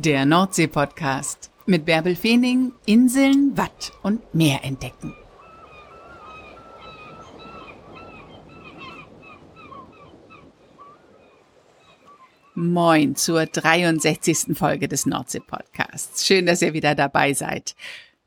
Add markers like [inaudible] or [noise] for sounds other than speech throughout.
Der Nordsee-Podcast mit Bärbel Feening, Inseln, Watt und Meer entdecken. Moin zur 63. Folge des Nordsee-Podcasts. Schön, dass ihr wieder dabei seid.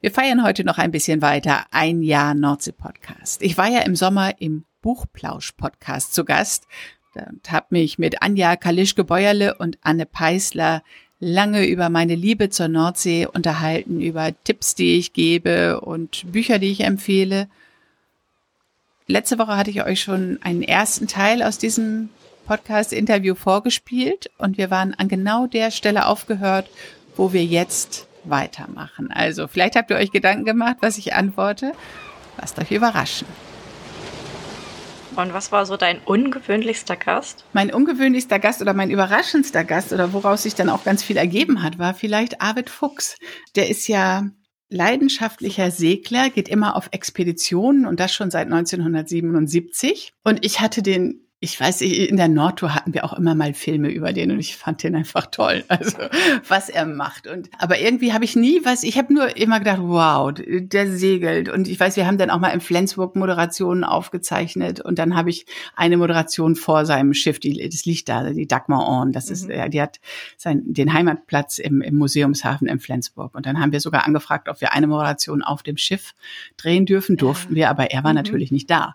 Wir feiern heute noch ein bisschen weiter ein Jahr Nordsee-Podcast. Ich war ja im Sommer im Buchplausch-Podcast zu Gast und habe mich mit Anja Kalischke-Bäuerle und Anne Peisler lange über meine Liebe zur Nordsee unterhalten, über Tipps, die ich gebe und Bücher, die ich empfehle. Letzte Woche hatte ich euch schon einen ersten Teil aus diesem Podcast-Interview vorgespielt und wir waren an genau der Stelle aufgehört, wo wir jetzt weitermachen. Also vielleicht habt ihr euch Gedanken gemacht, was ich antworte. Lasst euch überraschen. Und was war so dein ungewöhnlichster Gast? Mein ungewöhnlichster Gast oder mein überraschendster Gast oder woraus sich dann auch ganz viel ergeben hat, war vielleicht Arvid Fuchs. Der ist ja leidenschaftlicher Segler, geht immer auf Expeditionen und das schon seit 1977. Und ich hatte den ich weiß, in der Nordtour hatten wir auch immer mal Filme über den und ich fand den einfach toll, [laughs] also was er macht. Und aber irgendwie habe ich nie was, ich habe nur immer gedacht, wow, der segelt. Und ich weiß, wir haben dann auch mal in Flensburg Moderationen aufgezeichnet und dann habe ich eine Moderation vor seinem Schiff, die, das liegt da, die Dagmar On, das ist, mhm. ja, die hat sein, den Heimatplatz im, im Museumshafen in Flensburg. Und dann haben wir sogar angefragt, ob wir eine Moderation auf dem Schiff drehen dürfen, durften ja. wir, aber er war mhm. natürlich nicht da.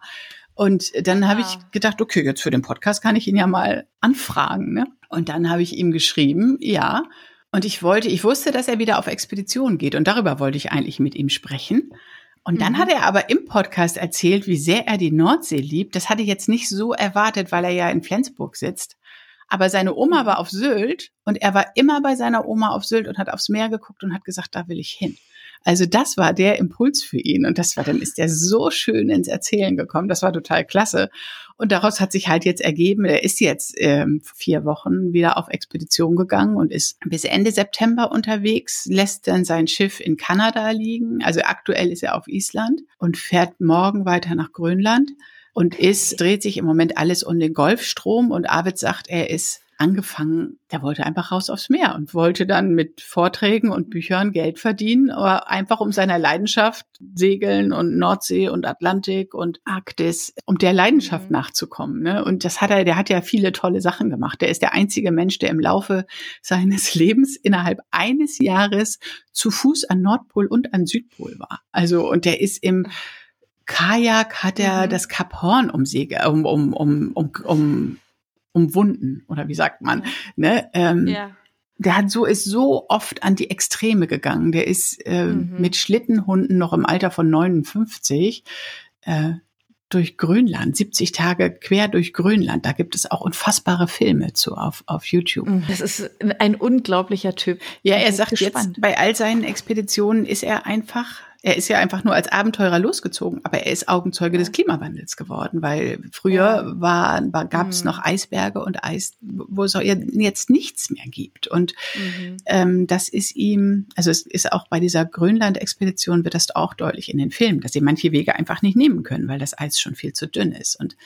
Und dann ja. habe ich gedacht, okay, jetzt für den Podcast kann ich ihn ja mal anfragen. Ne? Und dann habe ich ihm geschrieben, ja. Und ich wollte, ich wusste, dass er wieder auf Expedition geht und darüber wollte ich eigentlich mit ihm sprechen. Und dann mhm. hat er aber im Podcast erzählt, wie sehr er die Nordsee liebt. Das hatte ich jetzt nicht so erwartet, weil er ja in Flensburg sitzt. Aber seine Oma war auf Sylt und er war immer bei seiner Oma auf Sylt und hat aufs Meer geguckt und hat gesagt, da will ich hin. Also das war der Impuls für ihn und das war dann ist er so schön ins Erzählen gekommen. Das war total klasse. Und daraus hat sich halt jetzt ergeben, er ist jetzt ähm, vier Wochen wieder auf Expedition gegangen und ist bis Ende September unterwegs, lässt dann sein Schiff in Kanada liegen. Also aktuell ist er auf Island und fährt morgen weiter nach Grönland und ist, dreht sich im Moment alles um den Golfstrom und Arvid sagt, er ist angefangen, der wollte einfach raus aufs Meer und wollte dann mit Vorträgen und Büchern Geld verdienen, aber einfach um seiner Leidenschaft Segeln und Nordsee und Atlantik und Arktis, um der Leidenschaft mhm. nachzukommen. Ne? Und das hat er, der hat ja viele tolle Sachen gemacht. Der ist der einzige Mensch, der im Laufe seines [laughs] Lebens innerhalb eines Jahres zu Fuß an Nordpol und an Südpol war. Also, und der ist im Kajak hat er mhm. das Kap Horn umsegelt, um, um, um, um, um umwunden oder wie sagt man, ne? Ähm, ja. Der hat so ist so oft an die Extreme gegangen. Der ist äh, mhm. mit Schlittenhunden noch im Alter von 59 äh, durch Grönland, 70 Tage quer durch Grönland. Da gibt es auch unfassbare Filme zu auf, auf YouTube. Mhm. Das ist ein unglaublicher Typ. Ja, er sagt gespannt. jetzt, bei all seinen Expeditionen ist er einfach er ist ja einfach nur als Abenteurer losgezogen, aber er ist Augenzeuge des Klimawandels geworden, weil früher war, war, gab es mhm. noch Eisberge und Eis, wo es jetzt nichts mehr gibt. Und mhm. ähm, das ist ihm, also es ist auch bei dieser Grönland-Expedition wird das auch deutlich in den Filmen, dass sie manche Wege einfach nicht nehmen können, weil das Eis schon viel zu dünn ist. Und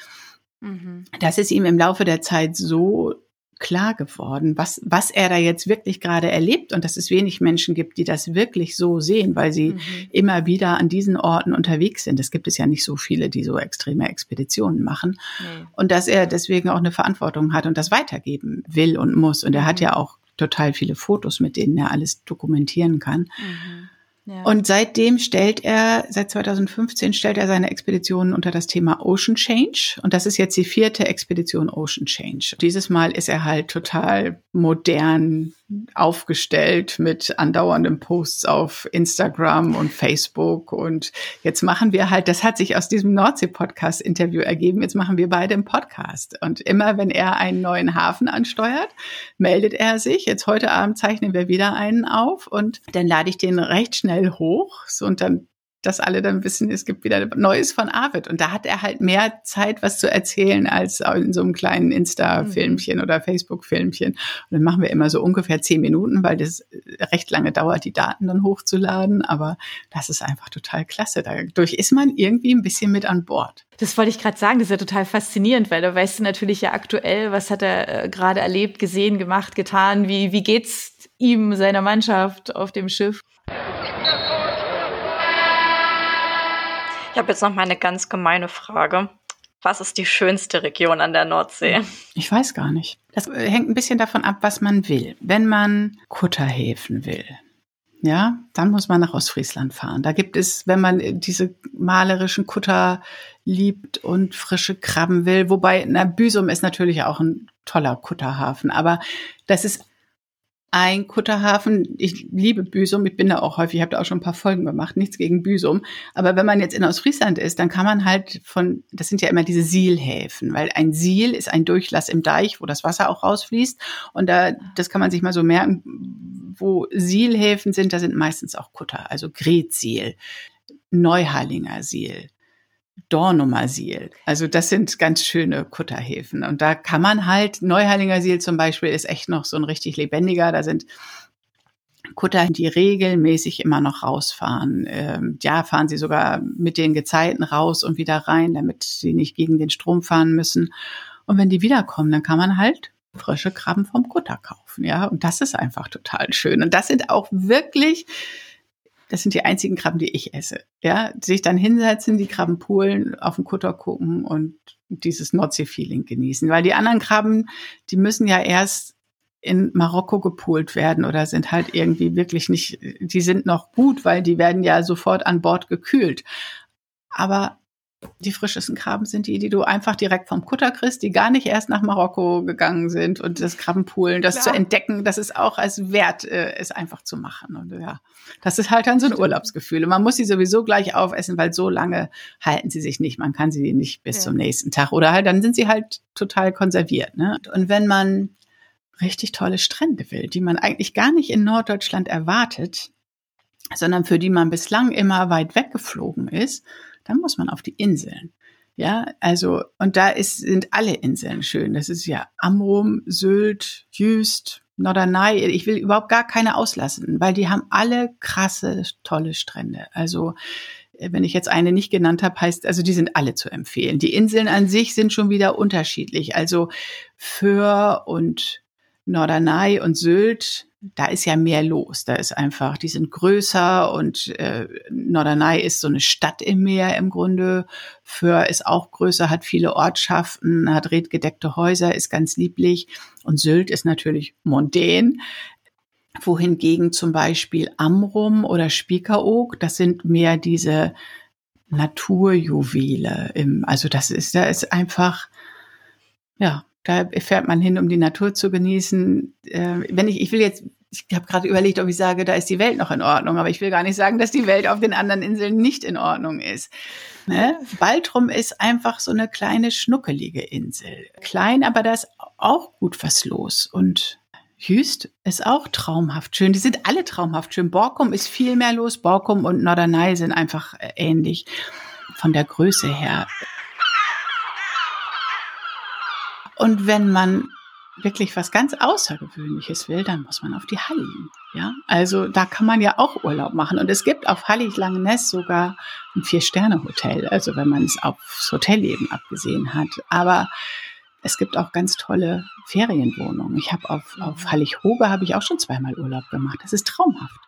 mhm. das ist ihm im Laufe der Zeit so klar geworden, was, was er da jetzt wirklich gerade erlebt und dass es wenig Menschen gibt, die das wirklich so sehen, weil sie mhm. immer wieder an diesen Orten unterwegs sind. Es gibt es ja nicht so viele, die so extreme Expeditionen machen. Nee. Und dass er deswegen auch eine Verantwortung hat und das weitergeben will und muss. Und er mhm. hat ja auch total viele Fotos, mit denen er alles dokumentieren kann. Mhm. Und seitdem stellt er, seit 2015 stellt er seine Expeditionen unter das Thema Ocean Change. Und das ist jetzt die vierte Expedition Ocean Change. Dieses Mal ist er halt total modern aufgestellt mit andauernden Posts auf Instagram und Facebook. Und jetzt machen wir halt, das hat sich aus diesem Nordsee-Podcast-Interview ergeben, jetzt machen wir beide einen Podcast. Und immer wenn er einen neuen Hafen ansteuert, meldet er sich. Jetzt heute Abend zeichnen wir wieder einen auf und dann lade ich den recht schnell hoch. Und dann dass alle dann wissen, es gibt wieder Neues von Arvid. Und da hat er halt mehr Zeit, was zu erzählen, als in so einem kleinen Insta-Filmchen mhm. oder Facebook-Filmchen. Und dann machen wir immer so ungefähr zehn Minuten, weil das recht lange dauert, die Daten dann hochzuladen. Aber das ist einfach total klasse. Dadurch ist man irgendwie ein bisschen mit an Bord. Das wollte ich gerade sagen, das ist ja total faszinierend, weil da weißt du natürlich ja aktuell, was hat er äh, gerade erlebt, gesehen, gemacht, getan, wie, wie geht's ihm, seiner Mannschaft auf dem Schiff. Ich habe jetzt noch mal eine ganz gemeine Frage. Was ist die schönste Region an der Nordsee? Ich weiß gar nicht. Das hängt ein bisschen davon ab, was man will. Wenn man Kutterhäfen will, ja, dann muss man nach Ostfriesland fahren. Da gibt es, wenn man diese malerischen Kutter liebt und frische Krabben will, wobei, na, Büsum ist natürlich auch ein toller Kutterhafen, aber das ist ein Kutterhafen. Ich liebe Büsum, ich bin da auch häufig, ich habe da auch schon ein paar Folgen gemacht, nichts gegen Büsum. Aber wenn man jetzt in Ostfriesland ist, dann kann man halt von, das sind ja immer diese Sielhäfen, weil ein Siel ist ein Durchlass im Deich, wo das Wasser auch rausfließt. Und da, das kann man sich mal so merken, wo Sielhäfen sind, da sind meistens auch Kutter, also Gretsiel, Neuharlinger Siel. Dornumer Siel. Also das sind ganz schöne Kutterhäfen. Und da kann man halt, Neuheiliger Siel zum Beispiel ist echt noch so ein richtig lebendiger. Da sind Kutter, die regelmäßig immer noch rausfahren. Ähm, ja, fahren sie sogar mit den Gezeiten raus und wieder rein, damit sie nicht gegen den Strom fahren müssen. Und wenn die wiederkommen, dann kann man halt frische Krabben vom Kutter kaufen. Ja, und das ist einfach total schön. Und das sind auch wirklich das sind die einzigen Krabben, die ich esse. Ja, sich dann hinsetzen, die Krabben poolen, auf den Kutter gucken und dieses Nordsee-Feeling genießen. Weil die anderen Krabben, die müssen ja erst in Marokko gepoolt werden oder sind halt irgendwie wirklich nicht, die sind noch gut, weil die werden ja sofort an Bord gekühlt. Aber die frischesten Krabben sind die, die du einfach direkt vom Kutter kriegst, die gar nicht erst nach Marokko gegangen sind und das Krabbenpoolen, das Klar. zu entdecken, das ist auch als wert, äh, es einfach zu machen. Und ja, das ist halt dann so ein Urlaubsgefühl. Und man muss sie sowieso gleich aufessen, weil so lange halten sie sich nicht. Man kann sie nicht bis ja. zum nächsten Tag oder halt, dann sind sie halt total konserviert. Ne? Und wenn man richtig tolle Strände will, die man eigentlich gar nicht in Norddeutschland erwartet, sondern für die man bislang immer weit weggeflogen ist, dann muss man auf die Inseln. Ja, also, und da ist, sind alle Inseln schön. Das ist ja Amrum, Sylt, Jüst, Norderney. Ich will überhaupt gar keine auslassen, weil die haben alle krasse, tolle Strände. Also, wenn ich jetzt eine nicht genannt habe, heißt, also die sind alle zu empfehlen. Die Inseln an sich sind schon wieder unterschiedlich. Also Föhr und Norderney und Sylt da ist ja mehr los. Da ist einfach, die sind größer und äh, Norderney ist so eine Stadt im Meer im Grunde. Föhr ist auch größer, hat viele Ortschaften, hat redgedeckte Häuser, ist ganz lieblich. Und Sylt ist natürlich mondän. Wohingegen zum Beispiel Amrum oder Spiekeroog, das sind mehr diese Naturjuwele. Im, also das ist, da ist einfach, ja, da fährt man hin, um die Natur zu genießen. Äh, wenn ich, ich will jetzt, ich habe gerade überlegt, ob ich sage, da ist die Welt noch in Ordnung, aber ich will gar nicht sagen, dass die Welt auf den anderen Inseln nicht in Ordnung ist. Ne? Baltrum ist einfach so eine kleine schnuckelige Insel. Klein, aber da ist auch gut was los. Und Jüst ist auch traumhaft schön. Die sind alle traumhaft schön. Borkum ist viel mehr los. Borkum und Norderney sind einfach äh, ähnlich von der Größe her. Und wenn man wirklich was ganz Außergewöhnliches will, dann muss man auf die Halligen. Ja, also da kann man ja auch Urlaub machen. Und es gibt auf Hallig Langeness sogar ein Vier-Sterne-Hotel. Also wenn man es aufs Hotelleben abgesehen hat. Aber es gibt auch ganz tolle Ferienwohnungen. Ich habe auf, auf Hallig-Hoge habe ich auch schon zweimal Urlaub gemacht. Das ist traumhaft.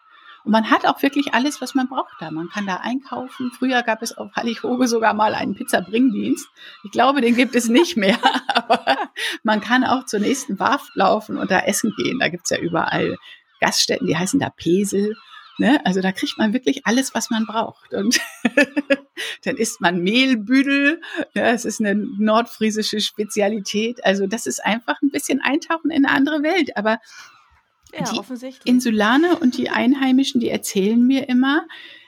Und man hat auch wirklich alles, was man braucht da. Man kann da einkaufen. Früher gab es auf Hallighoge sogar mal einen Pizza-Bringdienst. Ich glaube, den gibt es nicht mehr. [laughs] Aber man kann auch zur nächsten Warft laufen und da essen gehen. Da gibt's ja überall Gaststätten, die heißen da Pesel. Ne? Also da kriegt man wirklich alles, was man braucht. Und [laughs] dann isst man Mehlbüdel. Ja, es ist eine nordfriesische Spezialität. Also das ist einfach ein bisschen Eintauchen in eine andere Welt. Aber ja, die. Insulaner und die Einheimischen, die erzählen mir immer,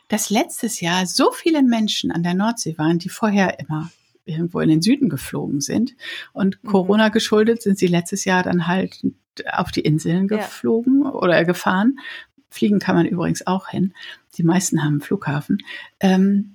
dass letztes Jahr so viele Menschen an der Nordsee waren, die vorher immer irgendwo in den Süden geflogen sind. Und mhm. Corona geschuldet sind sie letztes Jahr dann halt auf die Inseln geflogen ja. oder gefahren. Fliegen kann man übrigens auch hin. Die meisten haben einen Flughafen. Ähm,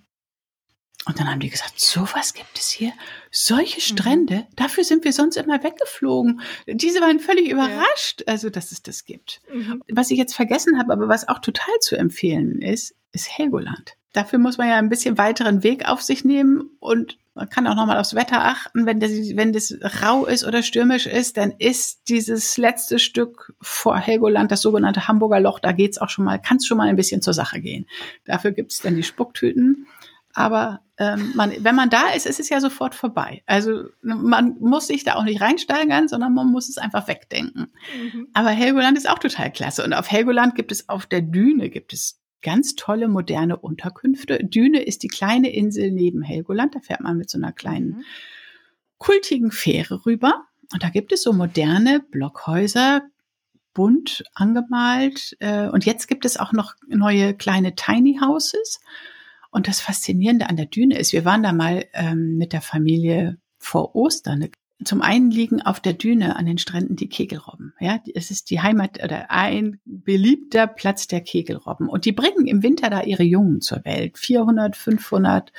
und dann haben die gesagt, sowas gibt es hier. Solche mhm. Strände, mhm. dafür sind wir sonst immer weggeflogen. Diese waren völlig überrascht, ja. also dass es das gibt. Mhm. Was ich jetzt vergessen habe, aber was auch total zu empfehlen ist, ist Helgoland. Dafür muss man ja ein bisschen weiteren Weg auf sich nehmen und man kann auch nochmal aufs Wetter achten. Wenn das, wenn das rau ist oder stürmisch ist, dann ist dieses letzte Stück vor Helgoland, das sogenannte Hamburger Loch, da geht's auch schon mal, kann es schon mal ein bisschen zur Sache gehen. Dafür gibt's dann die Spucktüten. Aber ähm, man, wenn man da ist, ist es ja sofort vorbei. Also man muss sich da auch nicht reinsteigern, sondern man muss es einfach wegdenken. Mhm. Aber Helgoland ist auch total klasse. Und auf Helgoland gibt es auf der Düne gibt es ganz tolle moderne Unterkünfte. Düne ist die kleine Insel neben Helgoland. Da fährt man mit so einer kleinen mhm. kultigen Fähre rüber. Und da gibt es so moderne Blockhäuser, bunt angemalt. Äh, und jetzt gibt es auch noch neue kleine Tiny Houses. Und das Faszinierende an der Düne ist, wir waren da mal ähm, mit der Familie vor Ostern. Zum einen liegen auf der Düne an den Stränden die Kegelrobben. Ja, es ist die Heimat oder ein beliebter Platz der Kegelrobben. Und die bringen im Winter da ihre Jungen zur Welt. 400, 500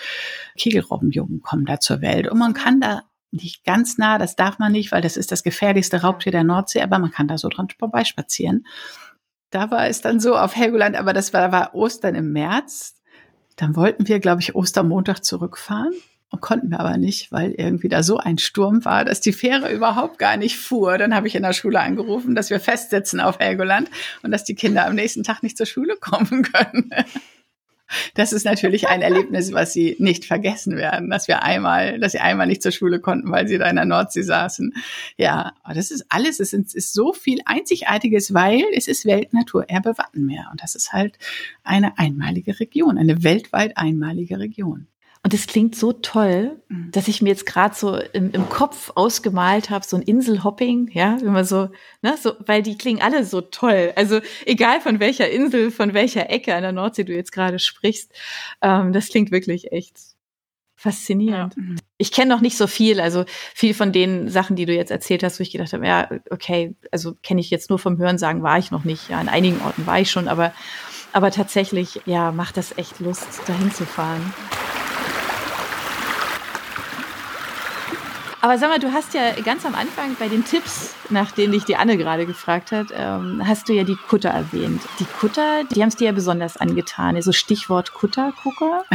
Kegelrobbenjungen kommen da zur Welt. Und man kann da nicht ganz nah, das darf man nicht, weil das ist das gefährlichste Raubtier der Nordsee, aber man kann da so dran vorbeispazieren. Da war es dann so auf Helgoland, aber das war, war Ostern im März. Dann wollten wir, glaube ich, Ostermontag zurückfahren und konnten wir aber nicht, weil irgendwie da so ein Sturm war, dass die Fähre überhaupt gar nicht fuhr. Dann habe ich in der Schule angerufen, dass wir festsitzen auf Helgoland und dass die Kinder am nächsten Tag nicht zur Schule [laughs] kommen können. Das ist natürlich ein Erlebnis, was sie nicht vergessen werden, dass wir einmal, dass sie einmal nicht zur Schule konnten, weil sie da in der Nordsee saßen. Ja, aber das ist alles, es ist, ist so viel Einzigartiges, weil es ist Weltnaturerbe Wattenmeer und das ist halt eine einmalige Region, eine weltweit einmalige Region. Und es klingt so toll, mhm. dass ich mir jetzt gerade so im, im, Kopf ausgemalt habe, so ein Inselhopping, ja, wenn man so, ne, so, weil die klingen alle so toll. Also egal von welcher Insel, von welcher Ecke an der Nordsee du jetzt gerade sprichst, ähm, das klingt wirklich echt faszinierend. Ja. Mhm. Ich kenne noch nicht so viel, also viel von den Sachen, die du jetzt erzählt hast, wo ich gedacht habe, ja, okay, also kenne ich jetzt nur vom Hörensagen, war ich noch nicht. Ja, an einigen Orten war ich schon, aber aber tatsächlich, ja, macht das echt Lust, dahin zu fahren. Aber sag mal, du hast ja ganz am Anfang bei den Tipps, nach denen dich die Anne gerade gefragt hat, ähm, hast du ja die Kutter erwähnt. Die Kutter, die haben es dir ja besonders angetan. Also Stichwort Kuttergucker. [laughs]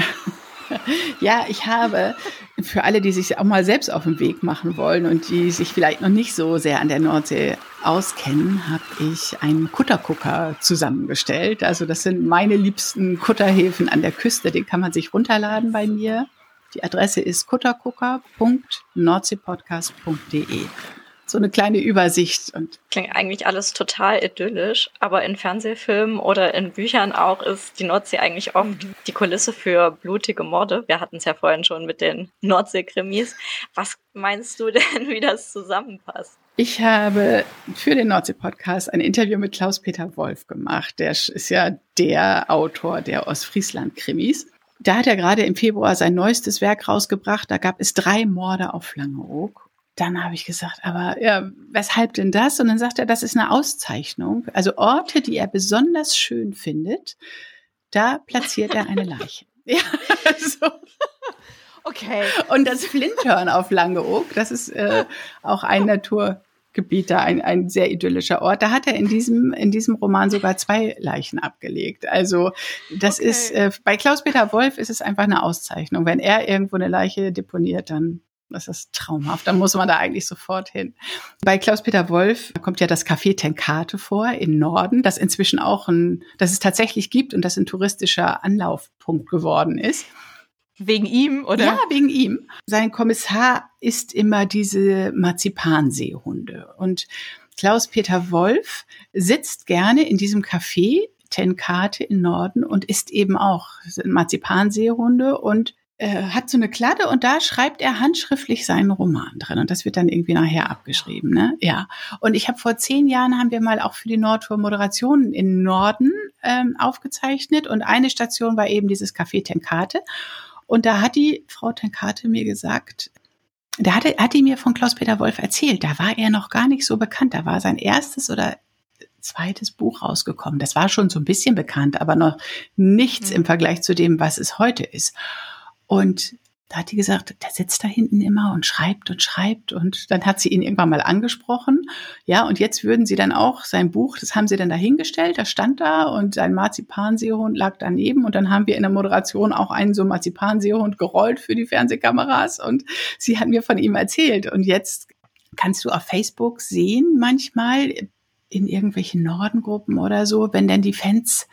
Ja, ich habe für alle, die sich auch mal selbst auf den Weg machen wollen und die sich vielleicht noch nicht so sehr an der Nordsee auskennen, habe ich einen Kuttergucker zusammengestellt. Also das sind meine liebsten Kutterhäfen an der Küste. Den kann man sich runterladen bei mir. Die Adresse ist kuttergucker.nordseepodcast.de. So eine kleine Übersicht. Und Klingt eigentlich alles total idyllisch, aber in Fernsehfilmen oder in Büchern auch ist die Nordsee eigentlich oft die Kulisse für blutige Morde. Wir hatten es ja vorhin schon mit den Nordsee-Krimis. Was meinst du [laughs] denn, wie das zusammenpasst? Ich habe für den Nordsee-Podcast ein Interview mit Klaus-Peter Wolf gemacht. Der ist ja der Autor der Ostfriesland-Krimis da hat er gerade im Februar sein neuestes Werk rausgebracht. Da gab es drei Morde auf Langeoog. Dann habe ich gesagt, aber ja, weshalb denn das? Und dann sagt er, das ist eine Auszeichnung. Also Orte, die er besonders schön findet, da platziert er eine Leiche. [laughs] ja, so. Okay. Und das Flinthörn auf Langeoog, das ist äh, auch ein Natur, Gebiet da, ein, ein sehr idyllischer Ort. Da hat er in diesem, in diesem Roman sogar zwei Leichen abgelegt. Also das okay. ist, äh, bei Klaus-Peter Wolf ist es einfach eine Auszeichnung. Wenn er irgendwo eine Leiche deponiert, dann das ist traumhaft. Dann muss man da eigentlich sofort hin. Bei Klaus-Peter Wolf kommt ja das Café Tenkate vor in Norden, das inzwischen auch ein, das es tatsächlich gibt und das ein touristischer Anlaufpunkt geworden ist. Wegen ihm, oder? Ja, wegen ihm. Sein Kommissar ist immer diese Marzipanseehunde. Und Klaus-Peter Wolf sitzt gerne in diesem Café Tenkate in Norden und ist eben auch Marzipanseehunde und äh, hat so eine Kladde und da schreibt er handschriftlich seinen Roman drin und das wird dann irgendwie nachher abgeschrieben, ne? Ja. Und ich habe vor zehn Jahren haben wir mal auch für die Nordtour Moderationen in Norden ähm, aufgezeichnet und eine Station war eben dieses Café Tenkate und da hat die Frau Tenkate mir gesagt, da hatte, hat die mir von Klaus-Peter Wolf erzählt, da war er noch gar nicht so bekannt. Da war sein erstes oder zweites Buch rausgekommen. Das war schon so ein bisschen bekannt, aber noch nichts mhm. im Vergleich zu dem, was es heute ist. Und da hat die gesagt, der sitzt da hinten immer und schreibt und schreibt. Und dann hat sie ihn irgendwann mal angesprochen. Ja, und jetzt würden sie dann auch sein Buch, das haben sie dann dahingestellt, das stand da und sein Marzipanseehund lag daneben. Und dann haben wir in der Moderation auch einen so Marzipanseehund gerollt für die Fernsehkameras. Und sie hat mir von ihm erzählt. Und jetzt kannst du auf Facebook sehen manchmal in irgendwelchen Nordengruppen oder so, wenn dann die Fans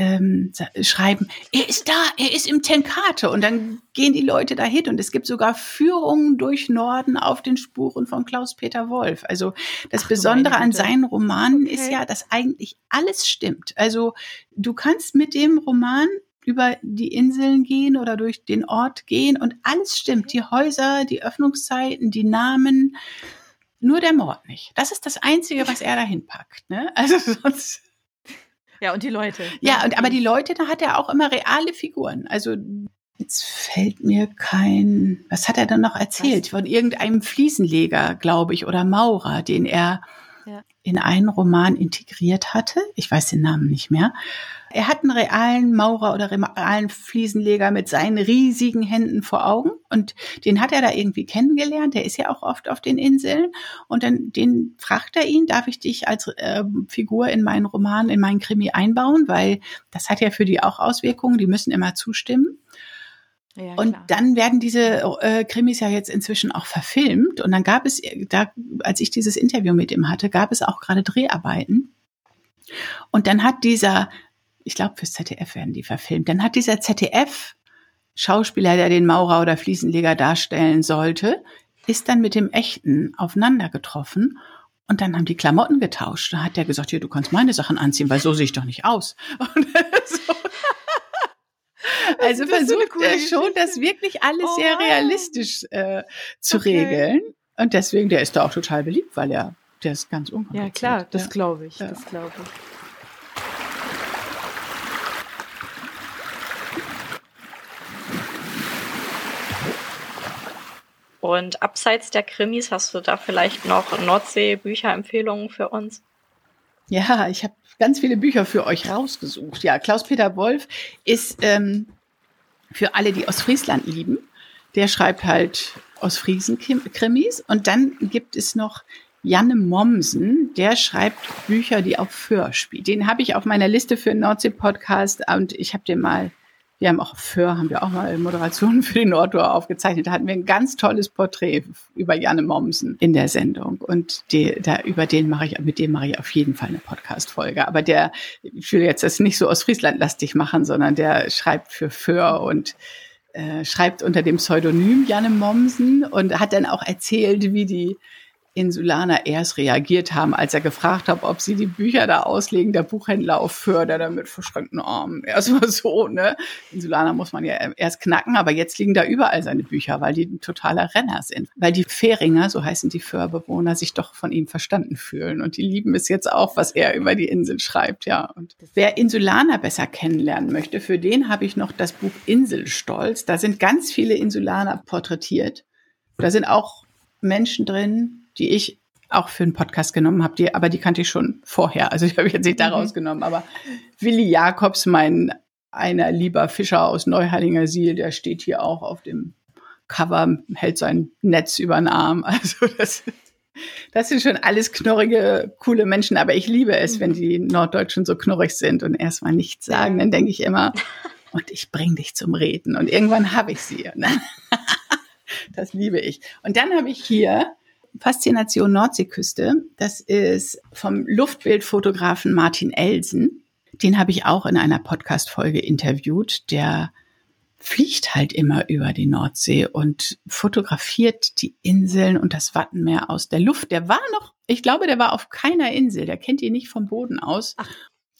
ähm, schreiben, er ist da, er ist im Tenkate und dann gehen die Leute dahin und es gibt sogar Führungen durch Norden auf den Spuren von Klaus-Peter Wolf. Also das Ach, Besondere an seinen Romanen okay. ist ja, dass eigentlich alles stimmt. Also du kannst mit dem Roman über die Inseln gehen oder durch den Ort gehen und alles stimmt. Die Häuser, die Öffnungszeiten, die Namen, nur der Mord nicht. Das ist das Einzige, was er dahin packt. Ne? Also [laughs] sonst ja, und die Leute. Ja, und aber die Leute, da hat er auch immer reale Figuren. Also jetzt fällt mir kein, was hat er dann noch erzählt? Was? Von irgendeinem Fliesenleger, glaube ich, oder Maurer, den er in einen Roman integriert hatte. Ich weiß den Namen nicht mehr. Er hat einen realen Maurer oder realen Fliesenleger mit seinen riesigen Händen vor Augen und den hat er da irgendwie kennengelernt. Der ist ja auch oft auf den Inseln und dann den fragt er ihn, darf ich dich als äh, Figur in meinen Roman, in meinen Krimi einbauen, weil das hat ja für die auch Auswirkungen. Die müssen immer zustimmen. Ja, und dann werden diese äh, Krimis ja jetzt inzwischen auch verfilmt. Und dann gab es, da, als ich dieses Interview mit ihm hatte, gab es auch gerade Dreharbeiten. Und dann hat dieser ich glaube, fürs ZDF werden die verfilmt. Dann hat dieser ZDF Schauspieler, der den Maurer oder Fliesenleger darstellen sollte, ist dann mit dem echten aufeinander getroffen und dann haben die Klamotten getauscht. Da hat der gesagt, hier, du kannst meine Sachen anziehen, weil so sehe ich doch nicht aus. [laughs] so. [laughs] Also versucht er schon, das wirklich alles oh, sehr realistisch äh, zu okay. regeln. Und deswegen, der ist da auch total beliebt, weil er, der ist ganz unkompliziert. Ja, klar, das glaube ich, ja. das glaube ich. Und abseits der Krimis hast du da vielleicht noch Nordsee-Bücherempfehlungen für uns? Ja, ich habe ganz viele Bücher für euch rausgesucht. Ja, Klaus-Peter Wolf ist ähm, für alle, die Ostfriesland lieben. Der schreibt halt Ostfriesen-Krimis. Und dann gibt es noch Janne Mommsen, der schreibt Bücher, die auf Föhr spielen. Den habe ich auf meiner Liste für Nordsee-Podcast und ich habe den mal wir haben auch für, haben wir auch mal Moderationen für die Nordtour aufgezeichnet. Da hatten wir ein ganz tolles Porträt über Janne Mommsen in der Sendung. Und die, da, über den mache ich, mit dem mache ich auf jeden Fall eine Podcast-Folge. Aber der, ich will jetzt das nicht so aus Friesland lastig machen, sondern der schreibt für Für und äh, schreibt unter dem Pseudonym Janne Mommsen und hat dann auch erzählt, wie die Insulaner erst reagiert haben, als er gefragt hat, ob sie die Bücher da auslegen, der Buchhändler auf Förder, der mit verschränkten Armen. [laughs] Erstmal so, ne? Insulaner muss man ja erst knacken, aber jetzt liegen da überall seine Bücher, weil die ein totaler Renner sind. Weil die Fähringer, so heißen die Förbewohner, sich doch von ihm verstanden fühlen. Und die lieben es jetzt auch, was er über die Insel schreibt, ja. Und wer Insulaner besser kennenlernen möchte, für den habe ich noch das Buch Inselstolz. Da sind ganz viele Insulaner porträtiert. Da sind auch Menschen drin, die ich auch für einen Podcast genommen habe, die, aber die kannte ich schon vorher. Also ich habe jetzt nicht daraus mhm. genommen, aber Willi Jakobs, mein einer lieber Fischer aus Neuheilinger Siel, der steht hier auch auf dem Cover, hält sein Netz über den Arm. [laughs] Also das, das sind schon alles knorrige, coole Menschen, aber ich liebe es, mhm. wenn die Norddeutschen so knorrig sind und erstmal nichts sagen, dann denke ich immer, [laughs] und ich bring dich zum Reden und irgendwann habe ich sie. Ne? [laughs] Das liebe ich. Und dann habe ich hier Faszination Nordseeküste. Das ist vom Luftbildfotografen Martin Elsen. Den habe ich auch in einer Podcast-Folge interviewt. Der fliegt halt immer über die Nordsee und fotografiert die Inseln und das Wattenmeer aus der Luft. Der war noch, ich glaube, der war auf keiner Insel. Der kennt ihn nicht vom Boden aus. Ach.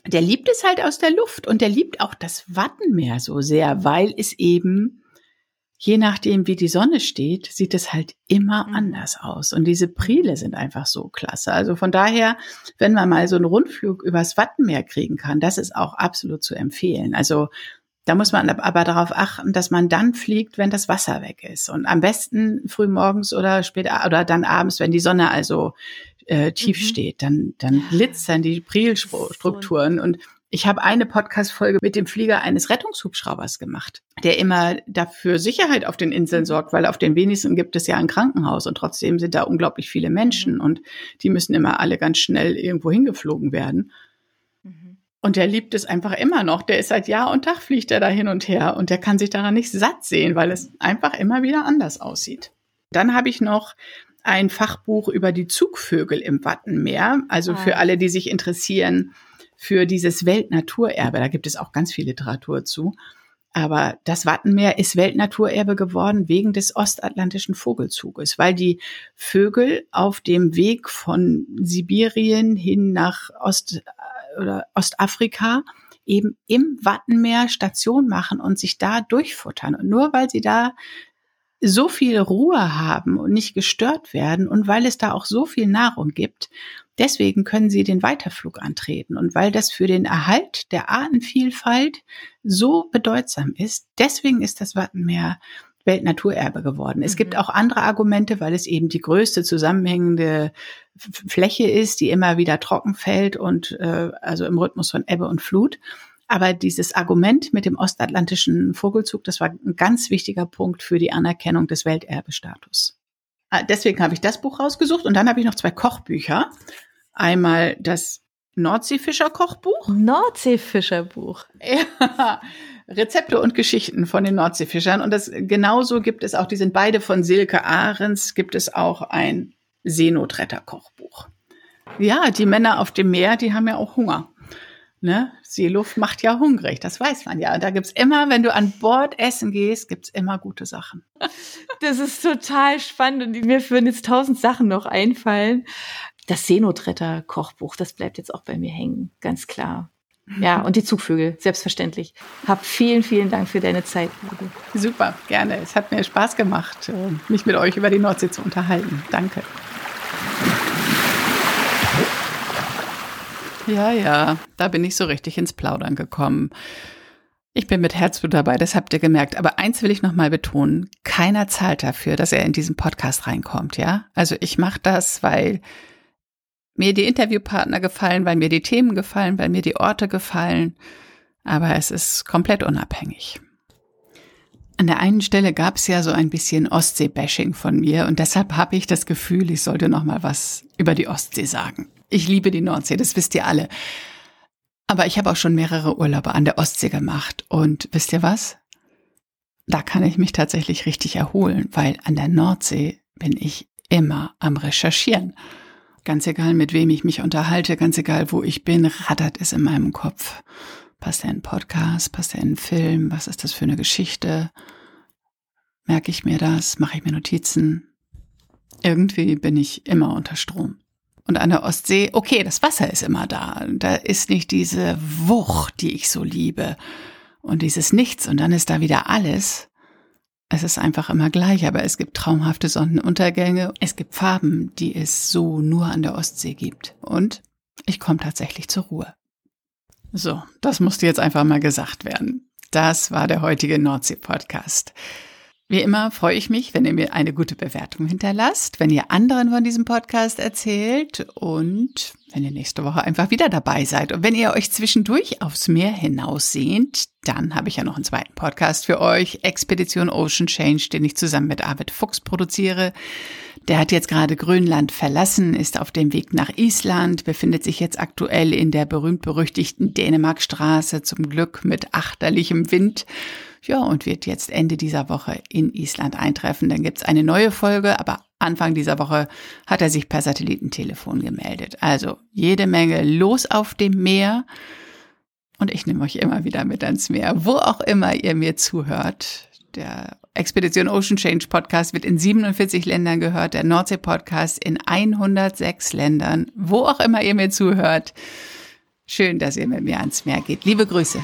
Der liebt es halt aus der Luft und der liebt auch das Wattenmeer so sehr, weil es eben je nachdem, wie die Sonne steht, sieht es halt immer mhm. anders aus. Und diese Prile sind einfach so klasse. Also von daher, wenn man mal so einen Rundflug übers Wattenmeer kriegen kann, das ist auch absolut zu empfehlen. Also da muss man aber darauf achten, dass man dann fliegt, wenn das Wasser weg ist. Und am besten früh morgens oder später oder dann abends, wenn die Sonne also äh, tief mhm. steht, dann, dann glitzern die Prielstrukturen und ich habe eine Podcast-Folge mit dem Flieger eines Rettungshubschraubers gemacht, der immer dafür Sicherheit auf den Inseln mhm. sorgt, weil auf den wenigsten gibt es ja ein Krankenhaus und trotzdem sind da unglaublich viele Menschen mhm. und die müssen immer alle ganz schnell irgendwo hingeflogen werden. Mhm. Und der liebt es einfach immer noch. Der ist seit Jahr und Tag fliegt er da hin und her und der kann sich daran nicht satt sehen, weil es einfach immer wieder anders aussieht. Dann habe ich noch ein Fachbuch über die Zugvögel im Wattenmeer. Also für ah. alle, die sich interessieren, für dieses Weltnaturerbe. Da gibt es auch ganz viel Literatur zu. Aber das Wattenmeer ist Weltnaturerbe geworden wegen des ostatlantischen Vogelzuges, weil die Vögel auf dem Weg von Sibirien hin nach Ost oder Ostafrika eben im Wattenmeer Station machen und sich da durchfuttern. Und nur weil sie da so viel Ruhe haben und nicht gestört werden und weil es da auch so viel Nahrung gibt, deswegen können sie den Weiterflug antreten. Und weil das für den Erhalt der Artenvielfalt so bedeutsam ist, deswegen ist das Wattenmeer Weltnaturerbe geworden. Es mhm. gibt auch andere Argumente, weil es eben die größte zusammenhängende Fläche ist, die immer wieder trocken fällt und äh, also im Rhythmus von Ebbe und Flut. Aber dieses Argument mit dem ostatlantischen Vogelzug, das war ein ganz wichtiger Punkt für die Anerkennung des Welterbestatus. Ah, deswegen habe ich das Buch rausgesucht und dann habe ich noch zwei Kochbücher. Einmal das Nordseefischer-Kochbuch. Nordseefischerbuch. Ja, Rezepte und Geschichten von den Nordseefischern. Und das genauso gibt es auch, die sind beide von Silke Ahrens, gibt es auch ein Seenotretter-Kochbuch. Ja, die Männer auf dem Meer, die haben ja auch Hunger. Ne? Seeluft macht ja hungrig, das weiß man ja. Und da gibt's immer, wenn du an Bord essen gehst, gibt's immer gute Sachen. [laughs] Das ist total spannend und mir würden jetzt tausend Sachen noch einfallen. Das Seenotretter-Kochbuch, das bleibt jetzt auch bei mir hängen, ganz klar. Ja, und die Zugvögel, selbstverständlich. Hab vielen, vielen Dank für deine Zeit. Super, gerne. Es hat mir Spaß gemacht, äh, mich mit euch über die Nordsee zu unterhalten. Danke. Ja, ja, da bin ich so richtig ins Plaudern gekommen. Ich bin mit Herzblut dabei, das habt ihr gemerkt. Aber eins will ich nochmal betonen. Keiner zahlt dafür, dass er in diesen Podcast reinkommt, ja? Also ich mache das, weil mir die Interviewpartner gefallen, weil mir die Themen gefallen, weil mir die Orte gefallen. Aber es ist komplett unabhängig. An der einen Stelle gab es ja so ein bisschen Ostsee-Bashing von mir und deshalb habe ich das Gefühl, ich sollte noch mal was über die Ostsee sagen. Ich liebe die Nordsee, das wisst ihr alle. Aber ich habe auch schon mehrere Urlaube an der Ostsee gemacht. Und wisst ihr was? Da kann ich mich tatsächlich richtig erholen, weil an der Nordsee bin ich immer am Recherchieren. Ganz egal, mit wem ich mich unterhalte, ganz egal, wo ich bin, rattert es in meinem Kopf. Passt er in Podcast, passt er in Film, was ist das für eine Geschichte? Merke ich mir das? Mache ich mir Notizen? Irgendwie bin ich immer unter Strom. Und an der Ostsee, okay, das Wasser ist immer da. Da ist nicht diese Wucht, die ich so liebe. Und dieses Nichts. Und dann ist da wieder alles. Es ist einfach immer gleich, aber es gibt traumhafte Sonnenuntergänge. Es gibt Farben, die es so nur an der Ostsee gibt. Und ich komme tatsächlich zur Ruhe. So, das musste jetzt einfach mal gesagt werden. Das war der heutige Nordsee-Podcast. Wie immer freue ich mich, wenn ihr mir eine gute Bewertung hinterlasst, wenn ihr anderen von diesem Podcast erzählt und wenn ihr nächste Woche einfach wieder dabei seid. Und wenn ihr euch zwischendurch aufs Meer hinaus sehnt, dann habe ich ja noch einen zweiten Podcast für euch, Expedition Ocean Change, den ich zusammen mit Arvid Fuchs produziere. Der hat jetzt gerade Grönland verlassen, ist auf dem Weg nach Island, befindet sich jetzt aktuell in der berühmt-berüchtigten Dänemarkstraße, zum Glück mit achterlichem Wind ja, und wird jetzt Ende dieser Woche in Island eintreffen. Dann gibt's eine neue Folge, aber Anfang dieser Woche hat er sich per Satellitentelefon gemeldet. Also jede Menge los auf dem Meer. Und ich nehme euch immer wieder mit ans Meer, wo auch immer ihr mir zuhört. Der Expedition Ocean Change Podcast wird in 47 Ländern gehört, der Nordsee Podcast in 106 Ländern, wo auch immer ihr mir zuhört. Schön, dass ihr mit mir ans Meer geht. Liebe Grüße.